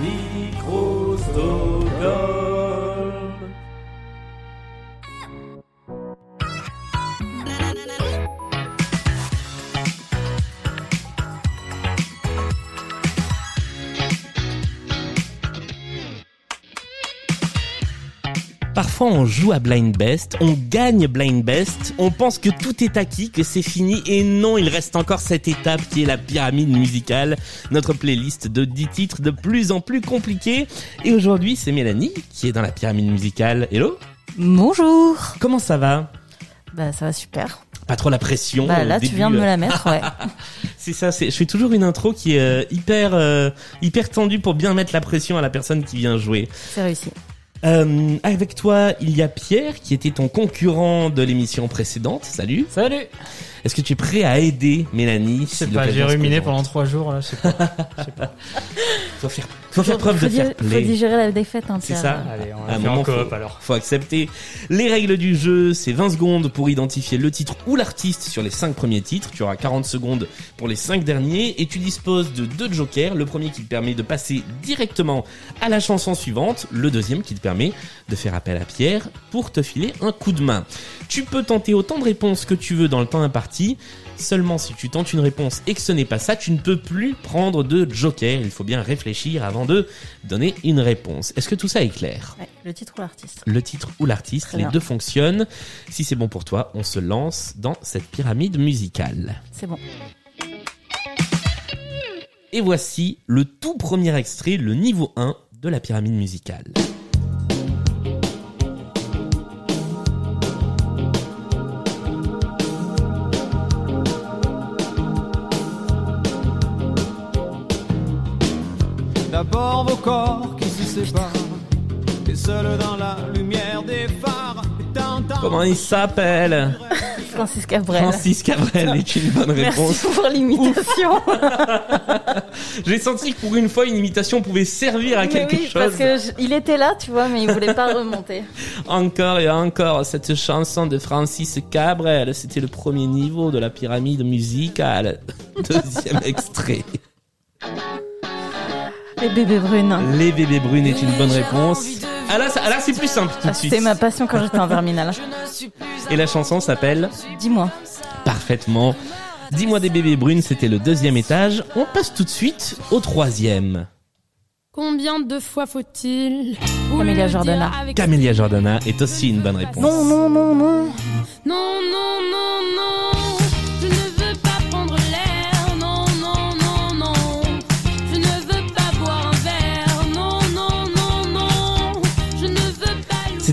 Microsoft. Parfois on joue à Blind Best, on gagne Blind Best, on pense que tout est acquis, que c'est fini, et non, il reste encore cette étape qui est la pyramide musicale, notre playlist de 10 titres de plus en plus compliqués. Et aujourd'hui, c'est Mélanie qui est dans la pyramide musicale. Hello? Bonjour. Comment ça va? Bah ça va super. Pas trop la pression Bah là tu viens de me la mettre, ouais. C'est ça, c'est, je fais toujours une intro qui est euh, hyper, euh, hyper tendue pour bien mettre la pression à la personne qui vient jouer. C'est réussi. Euh, avec toi, il y a Pierre qui était ton concurrent de l'émission précédente. Salut. Salut Est-ce que tu es prêt à aider Mélanie Je sais si pas, j'ai ruminé pendant trois jours, là, je sais pas. Je sais pas. Faut faire, faut faire preuve de faut, fair faut digérer la défaite, hein, C'est ça Allez, on va faire en coop faut- alors. Faut accepter. Les règles du jeu, c'est 20 secondes pour identifier le titre ou l'artiste sur les 5 premiers titres. Tu auras 40 secondes pour les 5 derniers et tu disposes de deux jokers. Le premier qui te permet de passer directement à la chanson suivante. Le deuxième qui te permet de faire appel à Pierre pour te filer un coup de main. Tu peux tenter autant de réponses que tu veux dans le temps imparti. Seulement si tu tentes une réponse et que ce n'est pas ça, tu ne peux plus prendre de joker. Il faut bien réfléchir avant de donner une réponse. Est-ce que tout ça est clair? Ouais, le titre ou l'artiste. le titre ou l'artiste, les bien. deux fonctionnent. Si c'est bon pour toi, on se lance dans cette pyramide musicale. C'est bon. Et voici le tout premier extrait, le niveau 1 de la pyramide musicale. Corps qui se séparent, et seul dans la lumière des phares. et t'entends- Comment il s'appelle Francis Cabrel. Francis Cabrel est une bonne Merci réponse. pour l'imitation. J'ai senti que pour une fois, une imitation pouvait servir à Mais quelque oui, chose. parce que je- il était là, tu vois, mais il voulait pas remonter. Encore et encore, cette chanson de Francis Cabrel, c'était le premier niveau de la pyramide musicale. Deuxième extrait. Les bébés brunes. Les bébés brunes est une bonne réponse. Ah là, ça- ah là, c'est plus simple tout Ah, de suite. C'était ma passion quand j'étais en terminale. Et la chanson s'appelle Dis-moi. parfaitement. Dis-moi des bébés brunes, c'était le deuxième étage. On passe tout de suite au troisième. Combien de fois faut-il vous Camélia le dire Jordana. avec- Camélia Jordana est aussi une bonne réponse. Non, non. Non, non, non, non,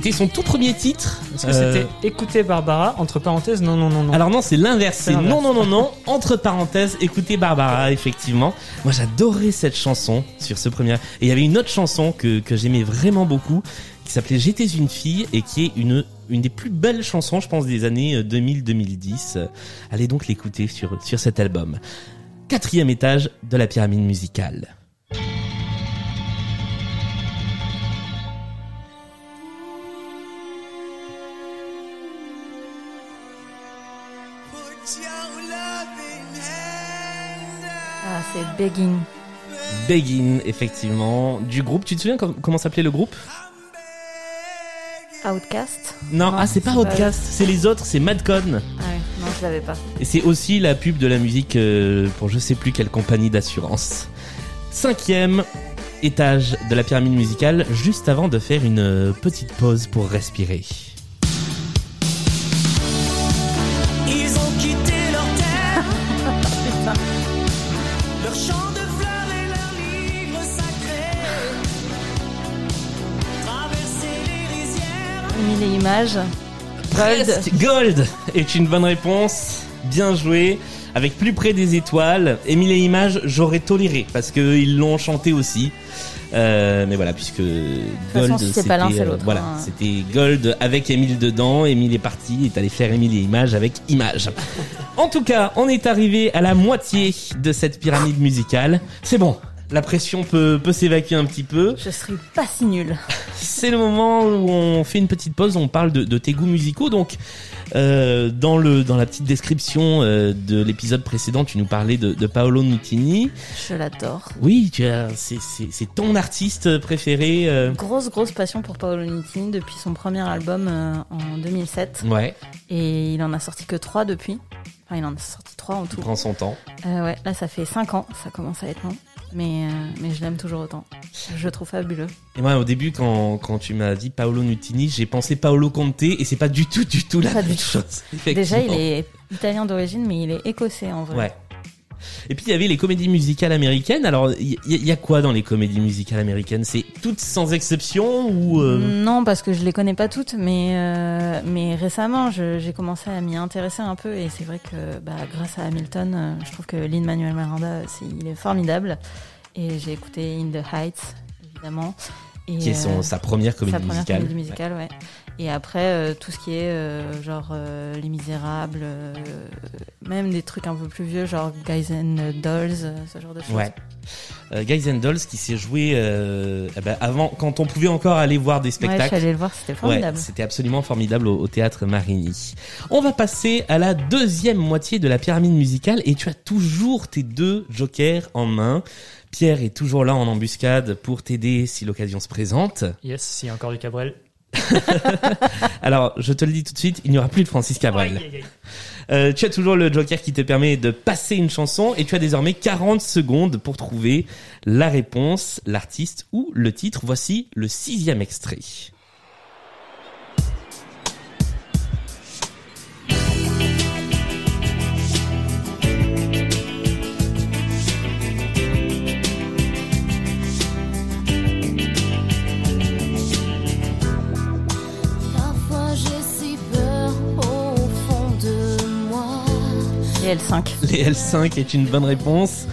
C'était son tout premier titre. Est-ce que Euh, c'était écouter Barbara, entre parenthèses, non, non, non, non. Alors non, c'est l'inverse. C'est non, non, non, non. Entre parenthèses, écoutez Barbara, effectivement. Moi, j'adorais cette chanson sur ce premier. Et il y avait une autre chanson que, que j'aimais vraiment beaucoup, qui s'appelait J'étais une fille et qui est une, une des plus belles chansons, je pense, des années euh, 2000-2010. Euh, Allez donc l'écouter sur, sur cet album. Quatrième étage de la pyramide musicale. C'est Begging. Begin, effectivement. Du groupe, tu te souviens com- comment s'appelait le groupe? Outcast. Non, Non, ah c'est pas c'est pas Outcast, c'est les autres, c'est Madcon. Ah ouais, non, je l'avais pas. Et c'est aussi la pub de la musique euh, pour je sais plus quelle compagnie d'assurance. Cinquième étage de la pyramide musicale, juste avant de faire une euh, petite pause pour respirer. Gold. Est une bonne réponse. Bien joué. Avec plus près des étoiles, Émile et Images, j'aurais toléré parce que ils l'ont chanté aussi. Euh, mais voilà, puisque Gold, c'était pas l'un, c'est euh, l'autre, voilà, hein. c'était Gold avec Émile dedans. Émile est parti, est allé faire Émile et Images avec Images. en tout cas, on est arrivé à la moitié de cette pyramide musicale. C'est bon, La pression peut, peut s'évacuer un petit peu. Je serai pas si nulle. C'est le moment où on fait une petite pause, on parle de, de tes goûts musicaux. Donc, euh, dans le dans la petite description euh, de l'épisode précédent, tu nous parlais de, de Paolo Nutini. Je l'adore. Oui, c'est, ton artiste préféré. euh, Grosse, grosse passion pour Paolo Nutini depuis son premier album en 2007. Ouais, Et il en a sorti que trois depuis. Enfin, il en a sorti trois en il tout. prend son temps. Euh, ouais, là, ça fait cinq ans. Ça commence à être long. Mais, euh, mais je l'aime toujours autant. Je le trouve fabuleux. Et moi, au début, quand, quand tu m'as dit Paolo Nutini, j'ai pensé Paolo Conte et c'est pas du tout, du tout la Pas même du tout. chose. Déjà, il est italien d'origine, mais il est écossais en vrai. Ouais. Et puis il y avait les comédies musicales américaines. Alors il y, a quoi dans les comédies musicales américaines? C'est toutes sans exception ou euh, Non, parce que je les connais pas toutes, mais euh, mais récemment, j'ai commencé à m'y intéresser un peu, et c'est vrai que bah, grâce à Hamilton, euh, je trouve que Lin Manuel Miranda, il est formidable, et j'ai écouté In the Heights, évidemment, et qui est son, euh, sa première comédie sa première musicale. comédie musicale, ouais. Et après, euh, tout ce qui est euh, genre euh, Les Misérables, euh, même des trucs un peu plus vieux, genre Guys and Dolls, euh, ce genre de choses. Ouais. Euh, Guys and Dolls qui s'est joué euh, eh ben, avant quand on pouvait encore aller voir des Ouais, je suis spectacles. le voir, c'était Ouais, formidable. c'était absolument formidable au, au théâtre Marigny. On va passer à la deuxième moitié de la pyramide musicale et tu as toujours tes deux jokers en main. Pierre est toujours là en embuscade pour t'aider si l'occasion se présente. Yes, s'il y a encore du Cabrel. Alors, je te le dis tout de suite, il n'y aura plus de Francis Cabrel. Aïe, aïe, aïe. Euh, tu as toujours le joker qui te permet de passer une chanson et tu as désormais 40 secondes pour trouver la réponse, l'artiste ou le titre. Voici le sixième extrait. Et L5. Les L5 est une bonne réponse.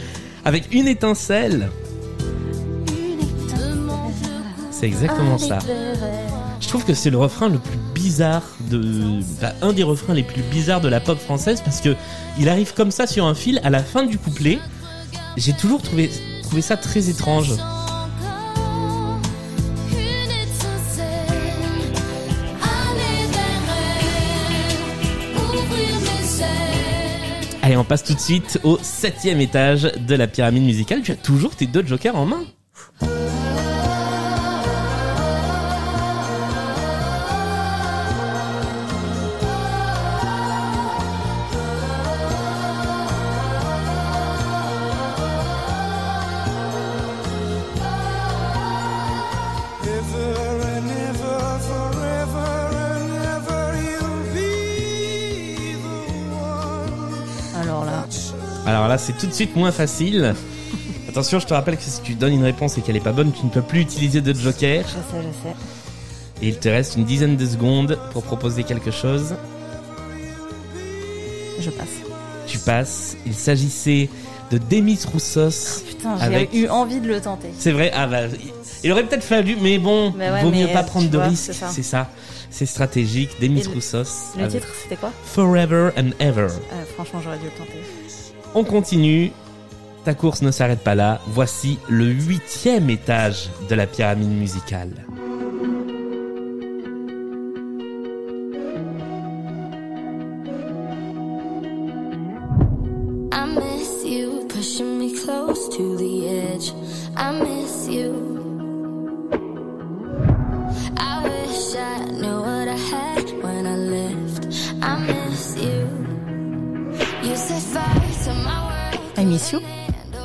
Avec une étincelle. C'est exactement ça. Je trouve que c'est le refrain le plus bizarre de, un des refrains les plus bizarres de la pop française parce que il arrive comme ça sur un fil à la fin du couplet. J'ai toujours trouvé ça très étrange. Allez, on passe tout de suite au septième étage de la pyramide musicale. Tu as toujours tes deux jokers en main. Là, c'est tout de suite moins facile. Attention, je te rappelle que si tu donnes une réponse et qu'elle est pas bonne, tu ne peux plus utiliser de joker. je sais, je sais. Et il te reste une dizaine de secondes pour proposer quelque chose. Je passe. Tu passes. Il s'agissait de Demis Roussos. Putain, j'ai Avec- eu envie de le tenter. C'est vrai, ah bah, il- aurait peut-être fallu, mais bon, ouais, vaut mais, mieux pas prendre de vois, risques. c'est ça. C'est stratégique. Demis Et le- Roussos. Le avec titre, c'était quoi? Forever and Ever. Euh, Franchement, j'aurais dû le tenter. On continue. Ta course ne s'arrête pas là. Voici le huitième étage de la pyramide musicale. Miss you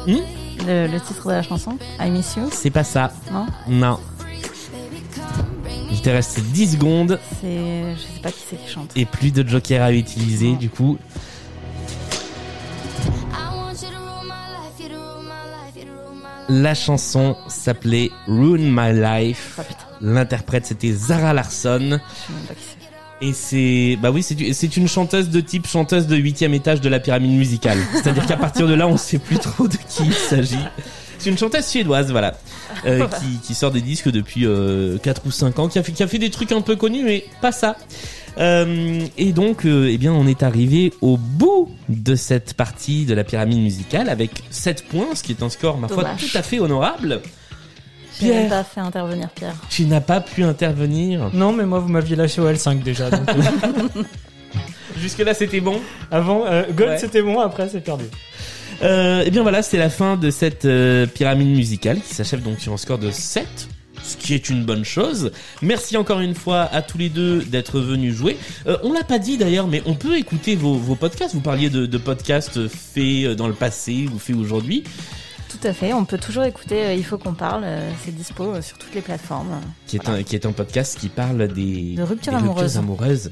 Hmm le, le titre de la chanson I miss you C'est pas ça. Non Non. Il te reste 10 secondes C'est. Je sais pas qui c'est qui chante. et plus de jokers à utiliser. Du coup, la chanson s'appelait Ruin My Life. Ah L'interprète c'était Zara Larsson. je sais même pas qui c'est. Et c'est, bah oui, c'est, c'est une chanteuse de type chanteuse de huitième étage de la pyramide musicale. C'est-à-dire qu'à partir de là, on sait plus trop de qui il s'agit. C'est une chanteuse suédoise, voilà, euh, qui, qui sort des disques depuis euh, 4 ou 5 ans, qui a, fait, qui a fait des trucs un peu connus, mais pas ça. Euh, et donc, euh, eh bien, on est arrivé au bout de cette partie de la pyramide musicale avec 7 points, ce qui est un score, ma foi, Dommage. tout à fait honorable. Pierre, pas fait intervenir Pierre. tu n'as pas pu intervenir. Non, mais moi, vous m'aviez lâché au L5 déjà. donc, euh, Jusque-là, c'était bon. avant, euh, Gold Ouais. c'était bon, après c'est perdu. Euh, et bien voilà, c'est la fin de cette euh, pyramide musicale qui s'achève donc sur un score de 7, ce qui est une bonne chose. Merci encore une fois à tous les deux d'être venus jouer. Euh, on l'a pas dit d'ailleurs, mais on peut écouter vos, vos podcasts. Vous parliez de, de podcasts faits dans le passé ou faits aujourd'hui. Tout à fait, on peut toujours écouter euh, Il faut qu'on parle, euh, c'est dispo euh, sur toutes les plateformes. qui est un qui est un podcast qui parle des, De ruptures des amoureuses. amoureuses.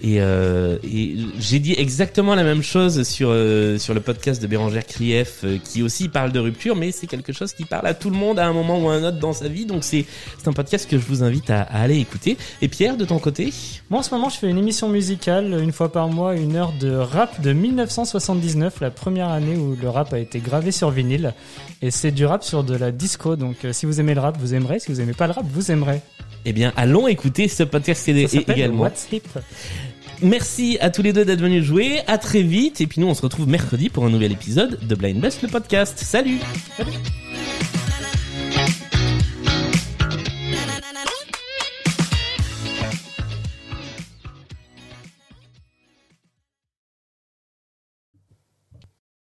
Et, euh, et j'ai dit exactement la même chose sur euh, sur le podcast de Bérangère Krief euh, qui aussi parle de rupture, mais c'est quelque chose qui parle à tout le monde à un moment ou à un autre dans sa vie. Donc c'est c'est un podcast que je vous invite à, à aller écouter. Et Pierre, de ton côté, Moi en ce moment je fais une émission musicale une fois par mois, une heure de rap de 1979, la première année où le rap a été gravé sur vinyle. Et c'est du rap sur de la disco, donc euh, si vous aimez le rap, vous aimerez, si vous aimez pas le rap, vous aimerez. Eh bien allons écouter ce podcast et- s'appelle également. What's Merci à tous les deux d'être venus jouer. À très vite. Et puis nous on se retrouve mercredi pour un nouvel épisode de Blind Best le podcast. Salut. Salut.